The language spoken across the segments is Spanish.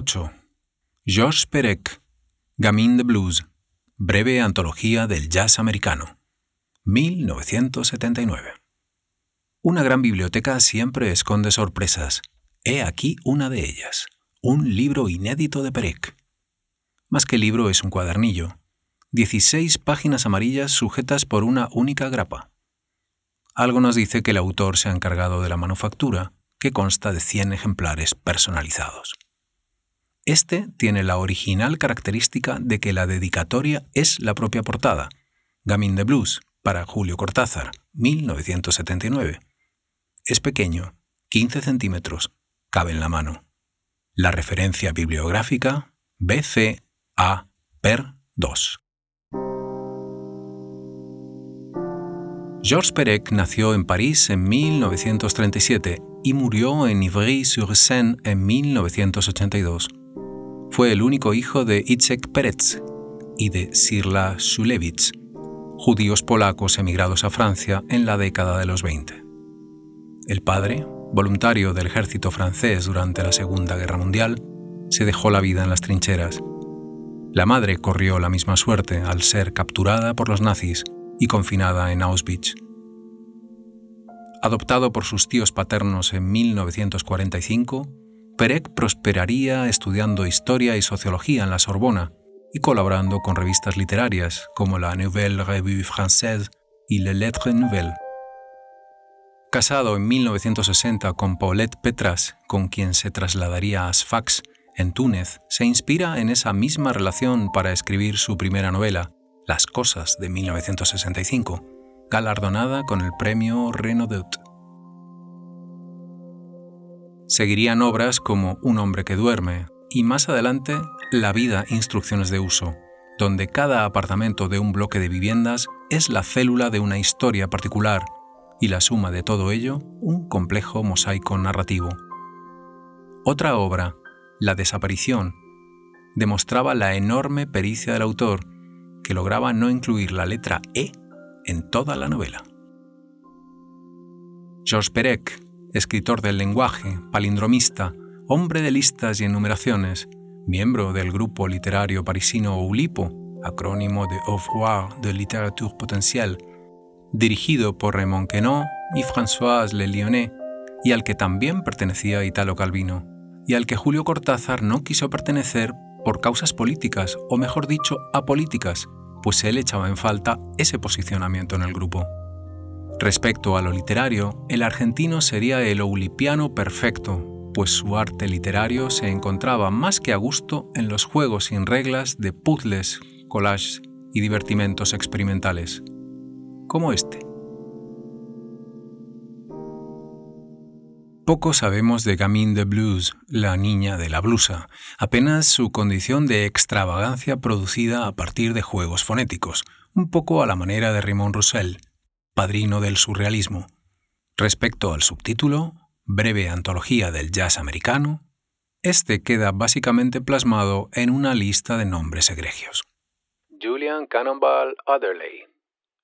...8. Georges Perec, Gamin de Blues, breve antología del jazz americano, 1979. Una gran biblioteca siempre esconde sorpresas. He aquí una de ellas, un libro inédito de Perec. Más que libro es un cuadernillo, 16 páginas amarillas sujetas por una única grapa. Algo nos dice que el autor se ha encargado de la manufactura, que consta de 100 ejemplares personalizados. Este tiene la original característica de que la dedicatoria es la propia portada, Gamin de Blues, para Julio Cortázar, 1979. Es pequeño, 15 centímetros, cabe en la mano. La referencia bibliográfica BCA per 2. Georges Perec nació en París en 1937 y murió en Ivry-sur-Seine en 1982. Fue el único hijo de Itzek Peretz y de Sirla Shulevich, judíos polacos emigrados a Francia en la década de los 20. El padre, voluntario del ejército francés durante la Segunda Guerra Mundial, se dejó la vida en las trincheras. La madre corrió la misma suerte al ser capturada por los nazis y confinada en Auschwitz. Adoptado por sus tíos paternos en 1945, Perec prosperaría estudiando historia y sociología en la Sorbona y colaborando con revistas literarias como la Nouvelle Revue Française y Le Lettre Nouvelle. Casado en 1960 con Paulette Petras, con quien se trasladaría a Sfax, en Túnez, se inspira en esa misma relación para escribir su primera novela, Las Cosas, de 1965, galardonada con el premio Renaudot. Seguirían obras como Un hombre que duerme y más adelante La vida, instrucciones de uso, donde cada apartamento de un bloque de viviendas es la célula de una historia particular y la suma de todo ello un complejo mosaico narrativo. Otra obra, La desaparición, demostraba la enorme pericia del autor, que lograba no incluir la letra E en toda la novela. Georges Perec escritor del lenguaje, palindromista, hombre de listas y enumeraciones, miembro del grupo literario parisino Oulipo, acrónimo de Ouvroir de Literature Potentielle, dirigido por Raymond Queneau y Françoise Le Lyonnais, y al que también pertenecía Italo Calvino, y al que Julio Cortázar no quiso pertenecer por causas políticas, o mejor dicho, apolíticas, pues él echaba en falta ese posicionamiento en el grupo. Respecto a lo literario, el argentino sería el oulipiano perfecto, pues su arte literario se encontraba más que a gusto en los juegos sin reglas de puzzles, collages y divertimentos experimentales, como este. Poco sabemos de Gamine de Blues, la niña de la blusa, apenas su condición de extravagancia producida a partir de juegos fonéticos, un poco a la manera de Raymond Roussel, padrino del surrealismo. Respecto al subtítulo, Breve Antología del Jazz Americano, este queda básicamente plasmado en una lista de nombres egregios. Julian Cannonball Adderley,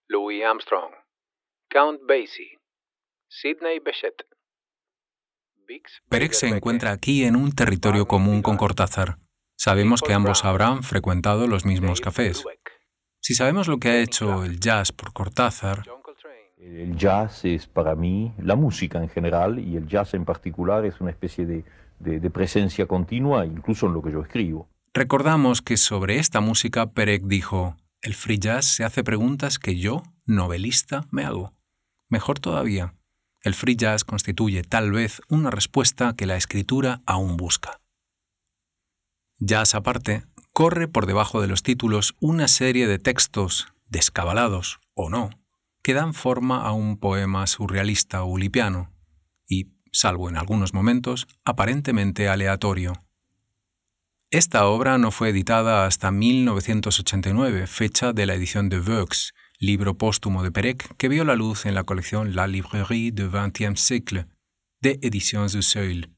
Louis Armstrong, Count Basie, Sidney Bechet. Perec se encuentra aquí en un territorio común con Cortázar. Sabemos que ambos habrán frecuentado los mismos cafés. Si sabemos lo que ha hecho el jazz por Cortázar, el jazz es para mí la música en general y el jazz en particular es una especie de, presencia continua, incluso en lo que yo escribo. Recordamos que sobre esta música Perec dijo, el free jazz se hace preguntas que yo, novelista, me hago. Mejor todavía, el free jazz constituye tal vez una respuesta que la escritura aún busca. Jazz aparte, corre por debajo de los títulos una serie de textos, descabalados o no, que dan forma a un poema surrealista ulipiano y, salvo en algunos momentos, aparentemente aleatorio. Esta obra no fue editada hasta 1989, fecha de la edición de Vaux, libro póstumo de Perec que vio la luz en la colección La Librairie du XXe siècle de Editions du Seuil.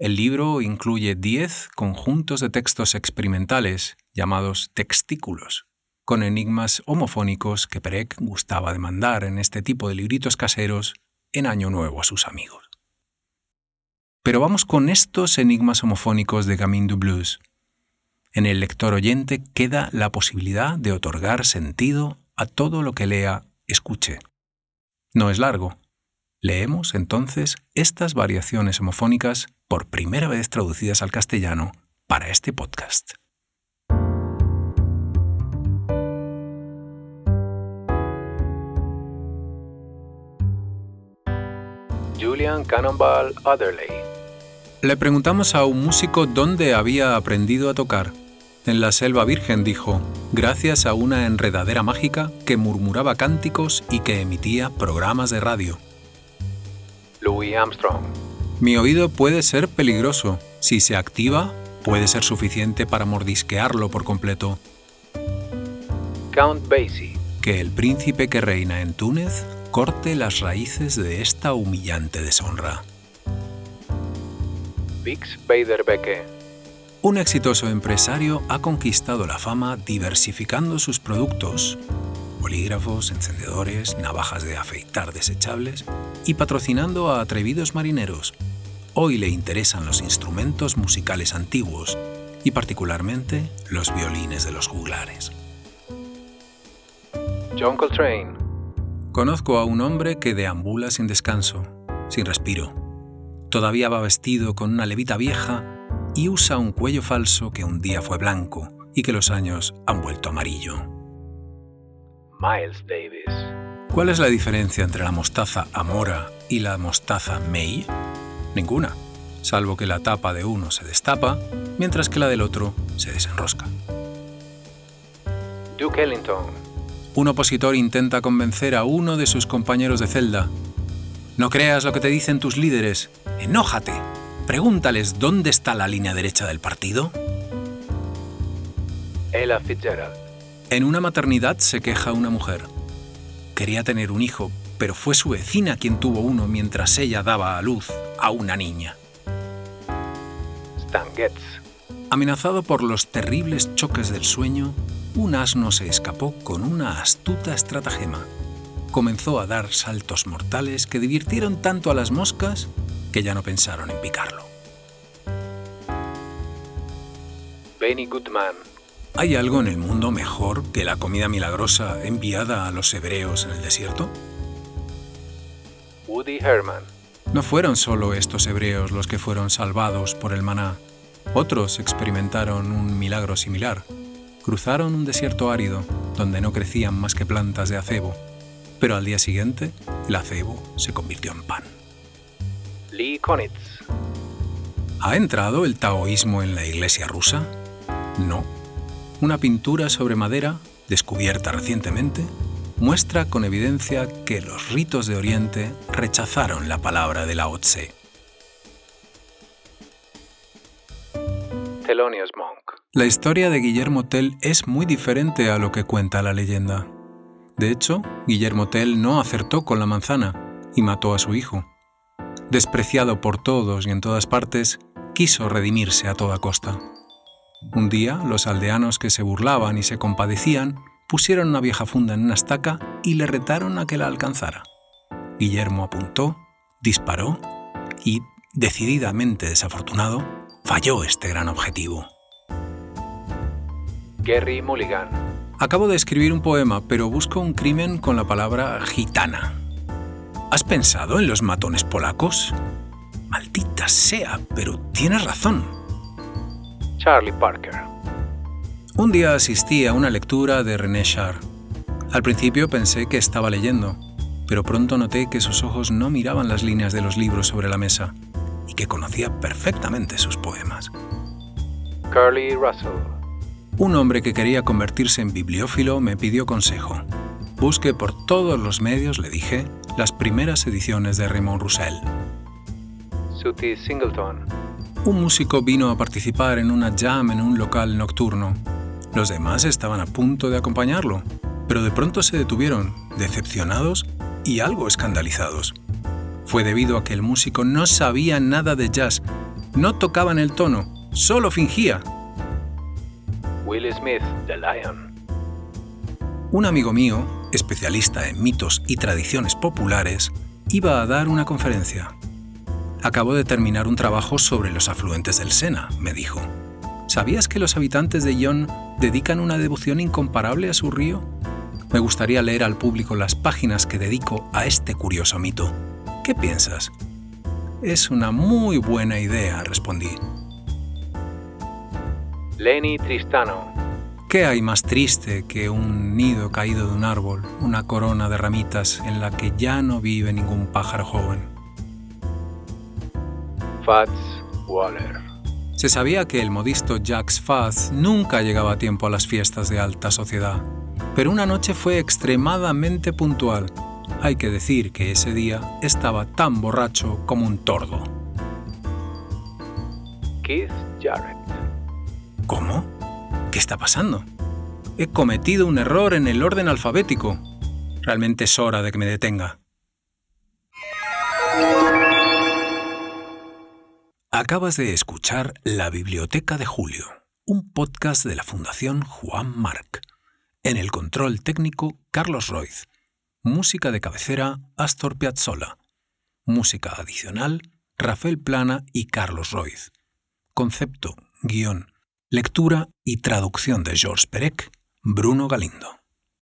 El libro incluye 10 conjuntos de textos experimentales llamados textículos, con enigmas homofónicos que Perec gustaba de mandar en este tipo de libritos caseros en Año Nuevo a sus amigos. Pero vamos con estos enigmas homofónicos de Gamin du Blues. En el lector oyente queda la posibilidad de otorgar sentido a todo lo que lea, escuche. No es largo. Leemos entonces estas variaciones homofónicas por primera vez traducidas al castellano para este podcast. Julian Cannonball Otherley. Le preguntamos a un músico dónde había aprendido a tocar. En la selva virgen dijo, gracias a una enredadera mágica que murmuraba cánticos y que emitía programas de radio. Louis Armstrong. Mi oído puede ser peligroso. Si se activa, puede ser suficiente para mordisquearlo por completo. Count Basie. Que el príncipe que reina en Túnez corte las raíces de esta humillante deshonra. Bix Beiderbecke. Un exitoso empresario ha conquistado la fama diversificando sus productos, bolígrafos, encendedores, navajas de afeitar desechables y patrocinando a atrevidos marineros. Hoy le interesan los instrumentos musicales antiguos y particularmente los violines de los juglares. John Coltrane. Conozco a un hombre que deambula sin descanso, sin respiro. Todavía va vestido con una levita vieja y usa un cuello falso que un día fue blanco y que los años han vuelto amarillo. Miles Davis. ¿Cuál es la diferencia entre la mostaza Amora y la mostaza May? Ninguna, salvo que la tapa de uno se destapa, mientras que la del otro se desenrosca. Duke Ellington. Un opositor intenta convencer a uno de sus compañeros de celda. No creas lo que te dicen tus líderes. Enójate. Pregúntales dónde está la línea derecha del partido. Ella Fitzgerald. En una maternidad se queja una mujer. Quería tener un hijo, pero fue su vecina quien tuvo uno mientras ella daba a luz a una niña. Stan Getz. Amenazado por los terribles choques del sueño, un asno se escapó con una astuta estratagema. Comenzó a dar saltos mortales que divirtieron tanto a las moscas que ya no pensaron en picarlo. Benny Goodman. ¿Hay algo en el mundo mejor que la comida milagrosa enviada a los hebreos en el desierto? Woody Herman. No fueron solo estos hebreos los que fueron salvados por el maná. Otros experimentaron un milagro similar. Cruzaron un desierto árido donde no crecían más que plantas de acebo, pero al día siguiente el acebo se convirtió en pan. Lee Konitz. ¿Ha entrado el taoísmo en la iglesia rusa? No. Una pintura sobre madera, descubierta recientemente, muestra con evidencia que los ritos de Oriente rechazaron la palabra de Lao Tse. Thelonious Monk. La historia de Guillermo Tell es muy diferente a lo que cuenta la leyenda. De hecho, Guillermo Tell no acertó con la manzana y mató a su hijo. Despreciado por todos y en todas partes, quiso redimirse a toda costa. Un día, los aldeanos que se burlaban y se compadecían pusieron una vieja funda en una estaca y le retaron a que la alcanzara. Guillermo apuntó, disparó y, decididamente desafortunado, falló este gran objetivo. Gary Mulligan. Acabo de escribir un poema, pero busco un crimen con la palabra gitana. ¿Has pensado en los matones polacos? Maldita sea, pero tienes razón. Charlie Parker. Un día asistí a una lectura de René Char. Al principio pensé que estaba leyendo, pero pronto noté que sus ojos no miraban las líneas de los libros sobre la mesa y que conocía perfectamente sus poemas. Curly Russell. Un hombre que quería convertirse en bibliófilo me pidió consejo. Busque por todos los medios, le dije, las primeras ediciones de Raymond Roussel. Suti Singleton. Un músico vino a participar en una jam en un local nocturno. Los demás estaban a punto de acompañarlo, pero de pronto se detuvieron, decepcionados y algo escandalizados. Fue debido a que el músico no sabía nada de jazz, no tocaba en el tono, solo fingía. Will Smith, The Lion. Un amigo mío, especialista en mitos y tradiciones populares, iba a dar una conferencia. Acabo de terminar un trabajo sobre los afluentes del Sena, me dijo. ¿Sabías que los habitantes de Yon dedican una devoción incomparable a su río? Me gustaría leer al público las páginas que dedico a este curioso mito. ¿Qué piensas? Es una muy buena idea, respondí. Lenny Tristano. ¿Qué hay más triste que un nido caído de un árbol, una corona de ramitas en la que ya no vive ningún pájaro joven? Fats Waller. Se sabía que el modisto Jacques Faz nunca llegaba a tiempo a las fiestas de alta sociedad, pero una noche fue extremadamente puntual. Hay que decir que ese día estaba tan borracho como un tordo. Keith Jarrett. ¿Cómo? ¿Qué está pasando? He cometido un error en el orden alfabético. Realmente es hora de que me detenga. Acabas de escuchar La Biblioteca de Julio, un podcast de la Fundación Juan Marc. En el control técnico, Carlos Roiz. Música de cabecera, Astor Piazzolla. Música adicional, Rafael Plana y Carlos Roiz. Concepto, guion, lectura y traducción de Georges Perec, Bruno Galindo.